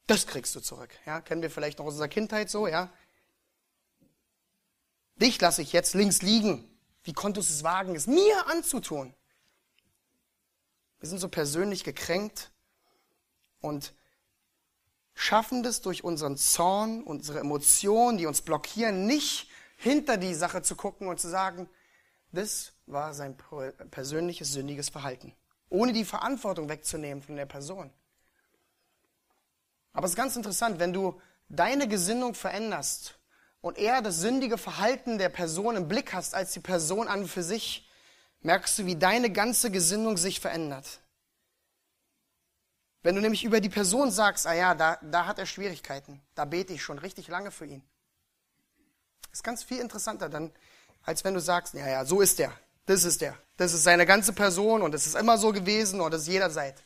Das kriegst du zurück. Ja, kennen wir vielleicht noch aus unserer Kindheit so, ja? Dich lasse ich jetzt links liegen. Wie konntest du es wagen, es mir anzutun? Wir sind so persönlich gekränkt und schaffen das durch unseren Zorn, unsere Emotionen, die uns blockieren, nicht hinter die Sache zu gucken und zu sagen, das war sein persönliches sündiges Verhalten, ohne die Verantwortung wegzunehmen von der Person. Aber es ist ganz interessant, wenn du deine Gesinnung veränderst und eher das sündige Verhalten der Person im Blick hast, als die Person an für sich, merkst du, wie deine ganze Gesinnung sich verändert. Wenn du nämlich über die Person sagst, ah ja, da, da hat er Schwierigkeiten, da bete ich schon richtig lange für ihn. Ist ganz viel interessanter dann, als wenn du sagst, ja, ja, so ist er, das ist er, das ist seine ganze Person und es ist immer so gewesen und das ist jederzeit.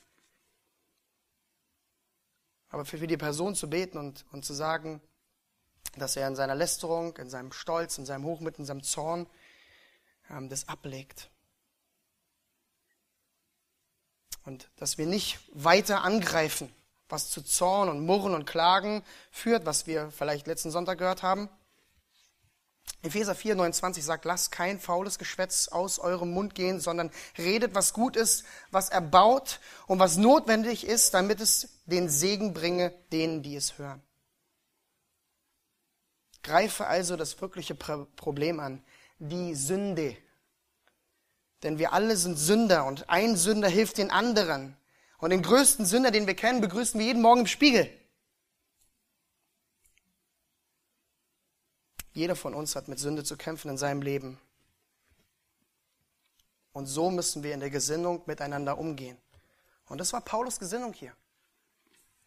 Aber für die Person zu beten und, und zu sagen, dass er in seiner Lästerung, in seinem Stolz, in seinem Hochmut, in seinem Zorn ähm, das ablegt. Und dass wir nicht weiter angreifen, was zu Zorn und Murren und Klagen führt, was wir vielleicht letzten Sonntag gehört haben. Epheser 4, 29 sagt, lasst kein faules Geschwätz aus eurem Mund gehen, sondern redet, was gut ist, was erbaut und was notwendig ist, damit es den Segen bringe denen, die es hören. Greife also das wirkliche Problem an, die Sünde, denn wir alle sind Sünder und ein Sünder hilft den anderen. Und den größten Sünder, den wir kennen, begrüßen wir jeden Morgen im Spiegel. Jeder von uns hat mit Sünde zu kämpfen in seinem Leben. Und so müssen wir in der Gesinnung miteinander umgehen. Und das war Paulus Gesinnung hier.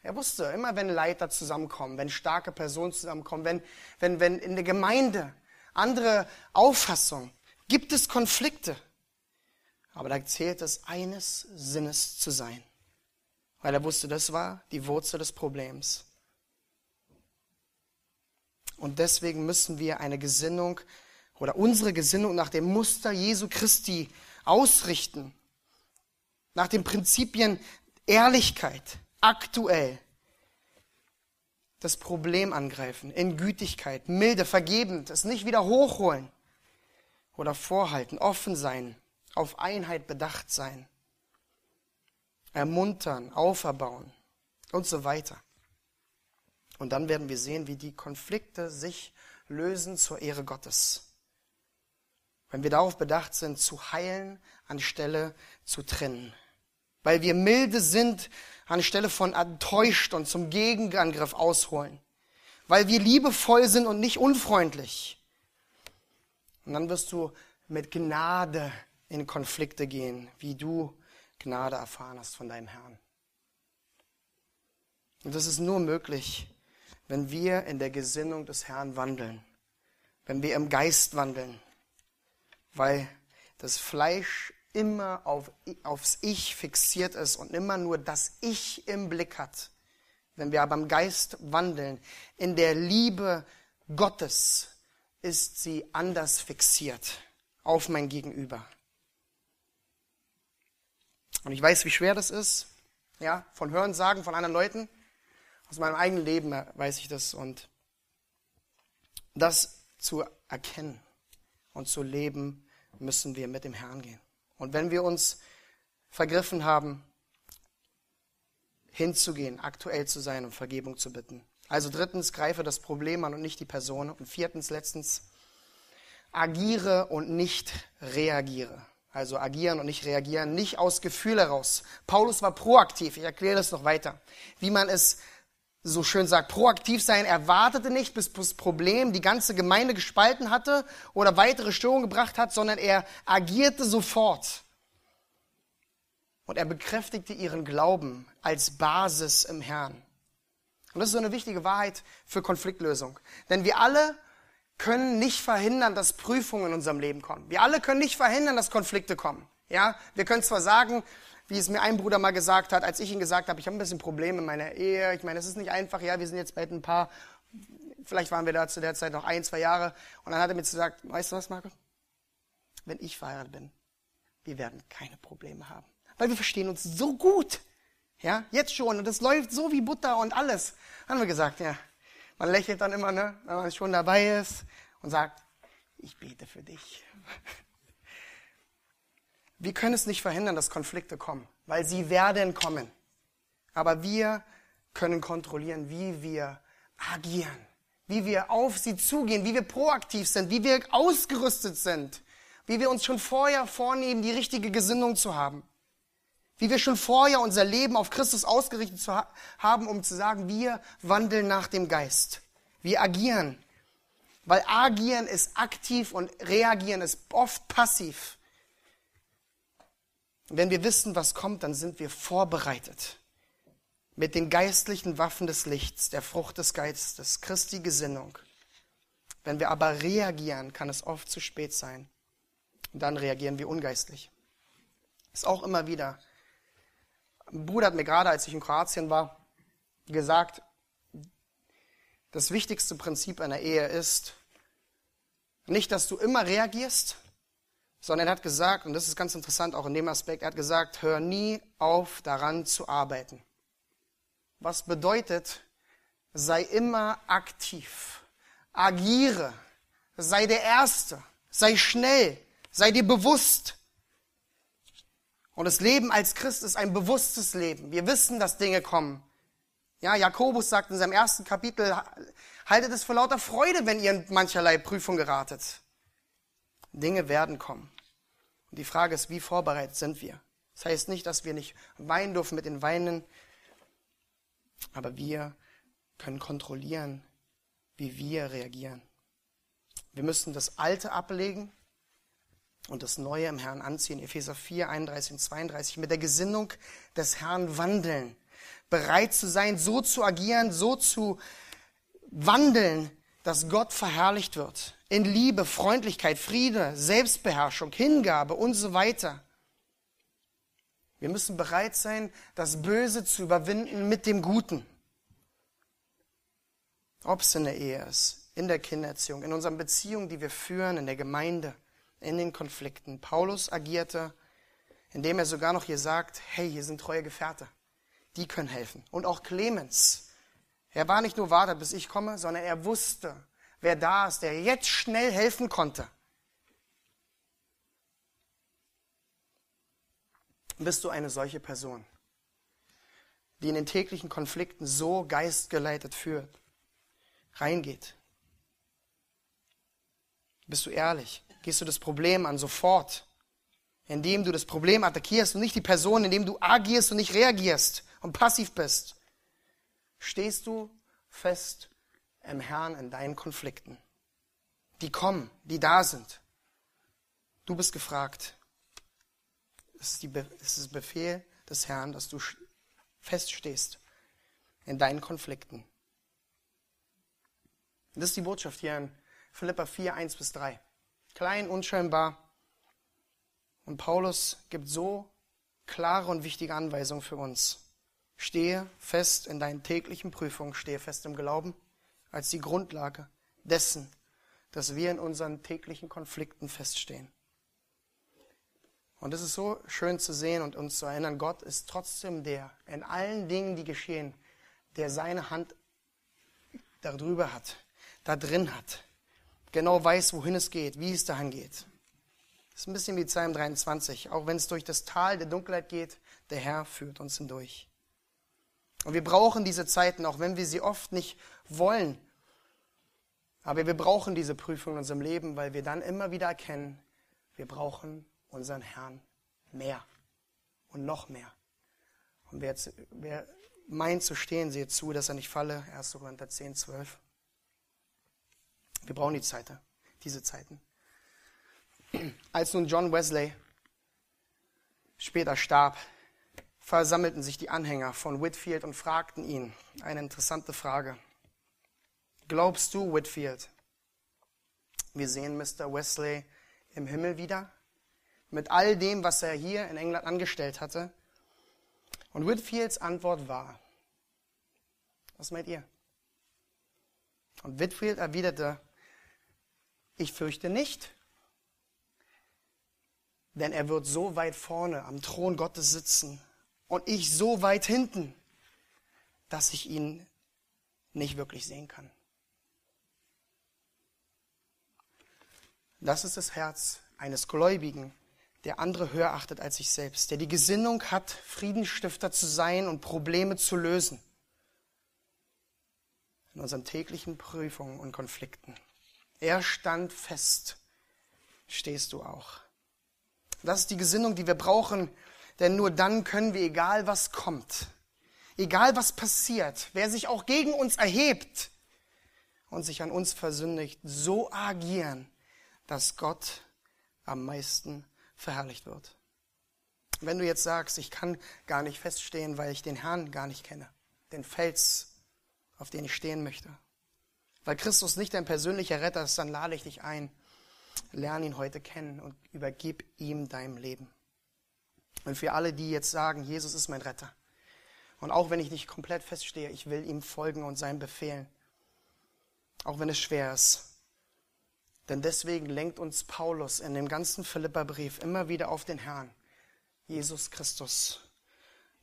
Er wusste, immer wenn Leiter zusammenkommen, wenn starke Personen zusammenkommen, wenn, wenn, wenn in der Gemeinde andere Auffassungen, gibt es Konflikte. Aber da zählt es, eines Sinnes zu sein. Weil er wusste, das war die Wurzel des Problems. Und deswegen müssen wir eine Gesinnung oder unsere Gesinnung nach dem Muster Jesu Christi ausrichten. Nach den Prinzipien Ehrlichkeit, aktuell. Das Problem angreifen, in Gütigkeit, milde, vergebend, es nicht wieder hochholen oder vorhalten, offen sein, auf Einheit bedacht sein, ermuntern, auferbauen und so weiter. Und dann werden wir sehen, wie die Konflikte sich lösen zur Ehre Gottes. Wenn wir darauf bedacht sind, zu heilen anstelle zu trennen. Weil wir milde sind anstelle von enttäuscht und zum Gegenangriff ausholen. Weil wir liebevoll sind und nicht unfreundlich. Und dann wirst du mit Gnade in Konflikte gehen, wie du Gnade erfahren hast von deinem Herrn. Und das ist nur möglich, wenn wir in der Gesinnung des Herrn wandeln, wenn wir im Geist wandeln, weil das Fleisch immer auf, aufs Ich fixiert ist und immer nur das Ich im Blick hat. Wenn wir aber im Geist wandeln, in der Liebe Gottes ist sie anders fixiert auf mein Gegenüber. Und ich weiß, wie schwer das ist, ja, von Hören sagen von anderen Leuten. Aus meinem eigenen Leben weiß ich das und das zu erkennen und zu leben, müssen wir mit dem Herrn gehen. Und wenn wir uns vergriffen haben, hinzugehen, aktuell zu sein und Vergebung zu bitten. Also drittens, greife das Problem an und nicht die Person. Und viertens, letztens, agiere und nicht reagiere. Also agieren und nicht reagieren, nicht aus Gefühl heraus. Paulus war proaktiv. Ich erkläre das noch weiter. Wie man es so schön sagt, proaktiv sein. Er wartete nicht, bis das Problem die ganze Gemeinde gespalten hatte oder weitere Störungen gebracht hat, sondern er agierte sofort. Und er bekräftigte ihren Glauben als Basis im Herrn. Und das ist so eine wichtige Wahrheit für Konfliktlösung. Denn wir alle können nicht verhindern, dass Prüfungen in unserem Leben kommen. Wir alle können nicht verhindern, dass Konflikte kommen. Ja, wir können zwar sagen, wie es mir ein Bruder mal gesagt hat, als ich ihm gesagt habe, ich habe ein bisschen Probleme in meiner Ehe. Ich meine, es ist nicht einfach. Ja, wir sind jetzt bald ein paar, vielleicht waren wir da zu der Zeit noch ein, zwei Jahre. Und dann hat er mir gesagt, weißt du was, Marco? Wenn ich verheiratet bin, wir werden keine Probleme haben. Weil wir verstehen uns so gut. Ja, jetzt schon. Und das läuft so wie Butter und alles. Haben wir gesagt, ja, man lächelt dann immer, ne, wenn man schon dabei ist und sagt, ich bete für dich. Wir können es nicht verhindern, dass Konflikte kommen, weil sie werden kommen. Aber wir können kontrollieren, wie wir agieren, wie wir auf sie zugehen, wie wir proaktiv sind, wie wir ausgerüstet sind, wie wir uns schon vorher vornehmen, die richtige Gesinnung zu haben, wie wir schon vorher unser Leben auf Christus ausgerichtet haben, um zu sagen, wir wandeln nach dem Geist. Wir agieren. Weil agieren ist aktiv und reagieren ist oft passiv. Wenn wir wissen, was kommt, dann sind wir vorbereitet mit den geistlichen Waffen des Lichts, der Frucht des Geistes, Christi Gesinnung. Wenn wir aber reagieren, kann es oft zu spät sein. Und dann reagieren wir ungeistlich. Ist auch immer wieder. Ein Bruder hat mir gerade, als ich in Kroatien war, gesagt, das wichtigste Prinzip einer Ehe ist, nicht, dass du immer reagierst, sondern er hat gesagt, und das ist ganz interessant auch in dem Aspekt, er hat gesagt, hör nie auf daran zu arbeiten. Was bedeutet, sei immer aktiv, agiere, sei der Erste, sei schnell, sei dir bewusst. Und das Leben als Christ ist ein bewusstes Leben. Wir wissen, dass Dinge kommen. Ja, Jakobus sagt in seinem ersten Kapitel, haltet es für lauter Freude, wenn ihr in mancherlei Prüfung geratet. Dinge werden kommen. Und die Frage ist, wie vorbereitet sind wir? Das heißt nicht, dass wir nicht weinen dürfen mit den Weinen, aber wir können kontrollieren, wie wir reagieren. Wir müssen das Alte ablegen und das Neue im Herrn anziehen. Epheser 4, 31 und 32. Mit der Gesinnung des Herrn wandeln bereit zu sein, so zu agieren, so zu wandeln, dass Gott verherrlicht wird. In Liebe, Freundlichkeit, Friede, Selbstbeherrschung, Hingabe und so weiter. Wir müssen bereit sein, das Böse zu überwinden mit dem Guten. Ob es in der Ehe ist, in der Kindererziehung, in unseren Beziehungen, die wir führen, in der Gemeinde, in den Konflikten. Paulus agierte, indem er sogar noch hier sagt, hey, hier sind treue Gefährte die können helfen. Und auch Clemens. Er war nicht nur wartet, bis ich komme, sondern er wusste, wer da ist, der jetzt schnell helfen konnte. Bist du eine solche Person, die in den täglichen Konflikten so geistgeleitet führt, reingeht? Bist du ehrlich? Gehst du das Problem an sofort, indem du das Problem attackierst und nicht die Person, indem du agierst und nicht reagierst? und passiv bist, stehst du fest im Herrn in deinen Konflikten. Die kommen, die da sind. Du bist gefragt. Es ist, die es ist Befehl des Herrn, dass du feststehst in deinen Konflikten. Das ist die Botschaft hier in Philippa 4, 1 bis 3. Klein, unscheinbar. Und Paulus gibt so klare und wichtige Anweisungen für uns. Stehe fest in deinen täglichen Prüfungen, stehe fest im Glauben als die Grundlage dessen, dass wir in unseren täglichen Konflikten feststehen. Und es ist so schön zu sehen und uns zu erinnern, Gott ist trotzdem der, in allen Dingen, die geschehen, der seine Hand darüber hat, da drin hat, genau weiß, wohin es geht, wie es dahin geht. Das ist ein bisschen wie Psalm 23. Auch wenn es durch das Tal der Dunkelheit geht, der Herr führt uns hindurch. Und wir brauchen diese Zeiten, auch wenn wir sie oft nicht wollen. Aber wir brauchen diese Prüfung in unserem Leben, weil wir dann immer wieder erkennen, wir brauchen unseren Herrn mehr und noch mehr. Und wer, jetzt, wer meint zu stehen, seht zu, dass er nicht falle. 1. Korinther 10, 12. Wir brauchen die Zeiten, diese Zeiten. Als nun John Wesley später starb, versammelten sich die Anhänger von Whitfield und fragten ihn eine interessante Frage. Glaubst du, Whitfield, wir sehen Mr. Wesley im Himmel wieder? Mit all dem, was er hier in England angestellt hatte? Und Whitfields Antwort war, was meint ihr? Und Whitfield erwiderte, ich fürchte nicht, denn er wird so weit vorne am Thron Gottes sitzen und ich so weit hinten, dass ich ihn nicht wirklich sehen kann. Das ist das Herz eines Gläubigen, der andere höher achtet als sich selbst, der die Gesinnung hat, Friedensstifter zu sein und Probleme zu lösen. In unseren täglichen Prüfungen und Konflikten. Er stand fest. Stehst du auch. Das ist die Gesinnung, die wir brauchen, denn nur dann können wir, egal was kommt, egal was passiert, wer sich auch gegen uns erhebt und sich an uns versündigt, so agieren, dass Gott am meisten verherrlicht wird. Wenn du jetzt sagst, ich kann gar nicht feststehen, weil ich den Herrn gar nicht kenne, den Fels, auf den ich stehen möchte, weil Christus nicht dein persönlicher Retter ist, dann lade ich dich ein, lerne ihn heute kennen und übergib ihm dein Leben. Und für alle, die jetzt sagen, Jesus ist mein Retter, und auch wenn ich nicht komplett feststehe, ich will ihm folgen und seinem befehlen, auch wenn es schwer ist, denn deswegen lenkt uns Paulus in dem ganzen Philipperbrief immer wieder auf den Herrn, Jesus Christus,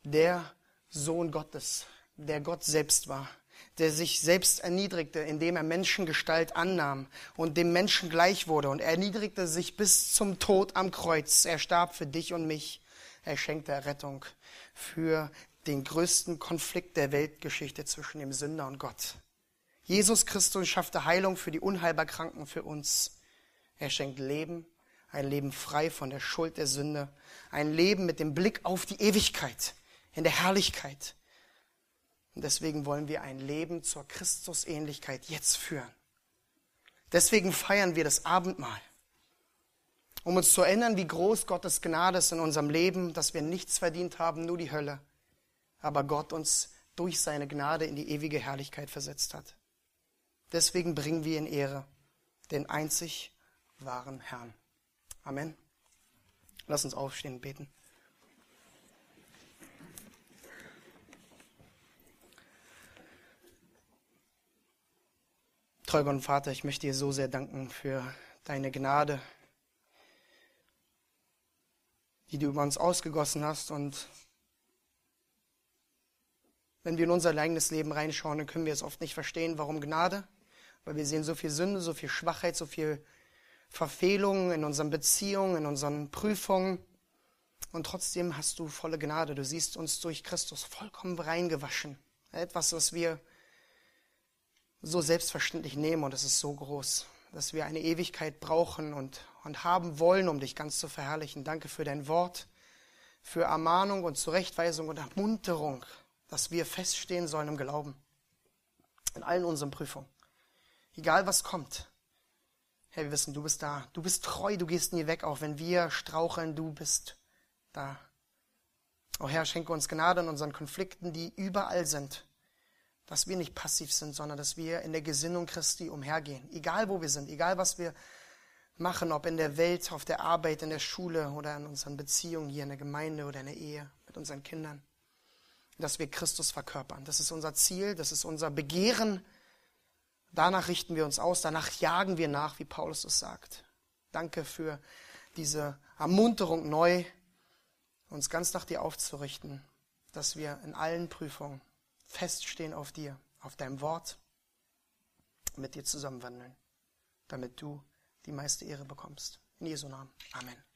der Sohn Gottes, der Gott selbst war, der sich selbst erniedrigte, indem er Menschengestalt annahm und dem Menschen gleich wurde. Und er erniedrigte sich bis zum Tod am Kreuz. Er starb für dich und mich. Er schenkte Errettung für den größten Konflikt der Weltgeschichte zwischen dem Sünder und Gott. Jesus Christus schaffte Heilung für die unheilbar Kranken für uns. Er schenkt Leben, ein Leben frei von der Schuld der Sünde, ein Leben mit dem Blick auf die Ewigkeit, in der Herrlichkeit. Und deswegen wollen wir ein Leben zur Christusähnlichkeit jetzt führen. Deswegen feiern wir das Abendmahl, um uns zu erinnern, wie groß Gottes Gnade ist in unserem Leben, dass wir nichts verdient haben, nur die Hölle, aber Gott uns durch seine Gnade in die ewige Herrlichkeit versetzt hat. Deswegen bringen wir in Ehre den einzig wahren Herrn. Amen. Lass uns aufstehen und beten. Treuer und Vater, ich möchte dir so sehr danken für deine Gnade, die du über uns ausgegossen hast. Und wenn wir in unser eigenes Leben reinschauen, dann können wir es oft nicht verstehen, warum Gnade weil wir sehen so viel Sünde, so viel Schwachheit, so viel Verfehlungen in unseren Beziehungen, in unseren Prüfungen. Und trotzdem hast du volle Gnade. Du siehst uns durch Christus vollkommen reingewaschen. Etwas, was wir so selbstverständlich nehmen und es ist so groß, dass wir eine Ewigkeit brauchen und, und haben wollen, um dich ganz zu verherrlichen. Danke für dein Wort, für Ermahnung und Zurechtweisung und Ermunterung, dass wir feststehen sollen im Glauben. In allen unseren Prüfungen. Egal was kommt. Herr, wir wissen, du bist da. Du bist treu, du gehst nie weg, auch wenn wir straucheln, du bist da. Oh Herr, schenke uns Gnade in unseren Konflikten, die überall sind. Dass wir nicht passiv sind, sondern dass wir in der Gesinnung Christi umhergehen. Egal wo wir sind, egal was wir machen, ob in der Welt, auf der Arbeit, in der Schule oder in unseren Beziehungen hier in der Gemeinde oder in der Ehe mit unseren Kindern. Dass wir Christus verkörpern. Das ist unser Ziel, das ist unser Begehren Danach richten wir uns aus, danach jagen wir nach, wie Paulus es sagt. Danke für diese Ermunterung neu, uns ganz nach dir aufzurichten, dass wir in allen Prüfungen feststehen auf dir, auf deinem Wort, mit dir zusammenwandeln, damit du die meiste Ehre bekommst. In Jesu Namen. Amen.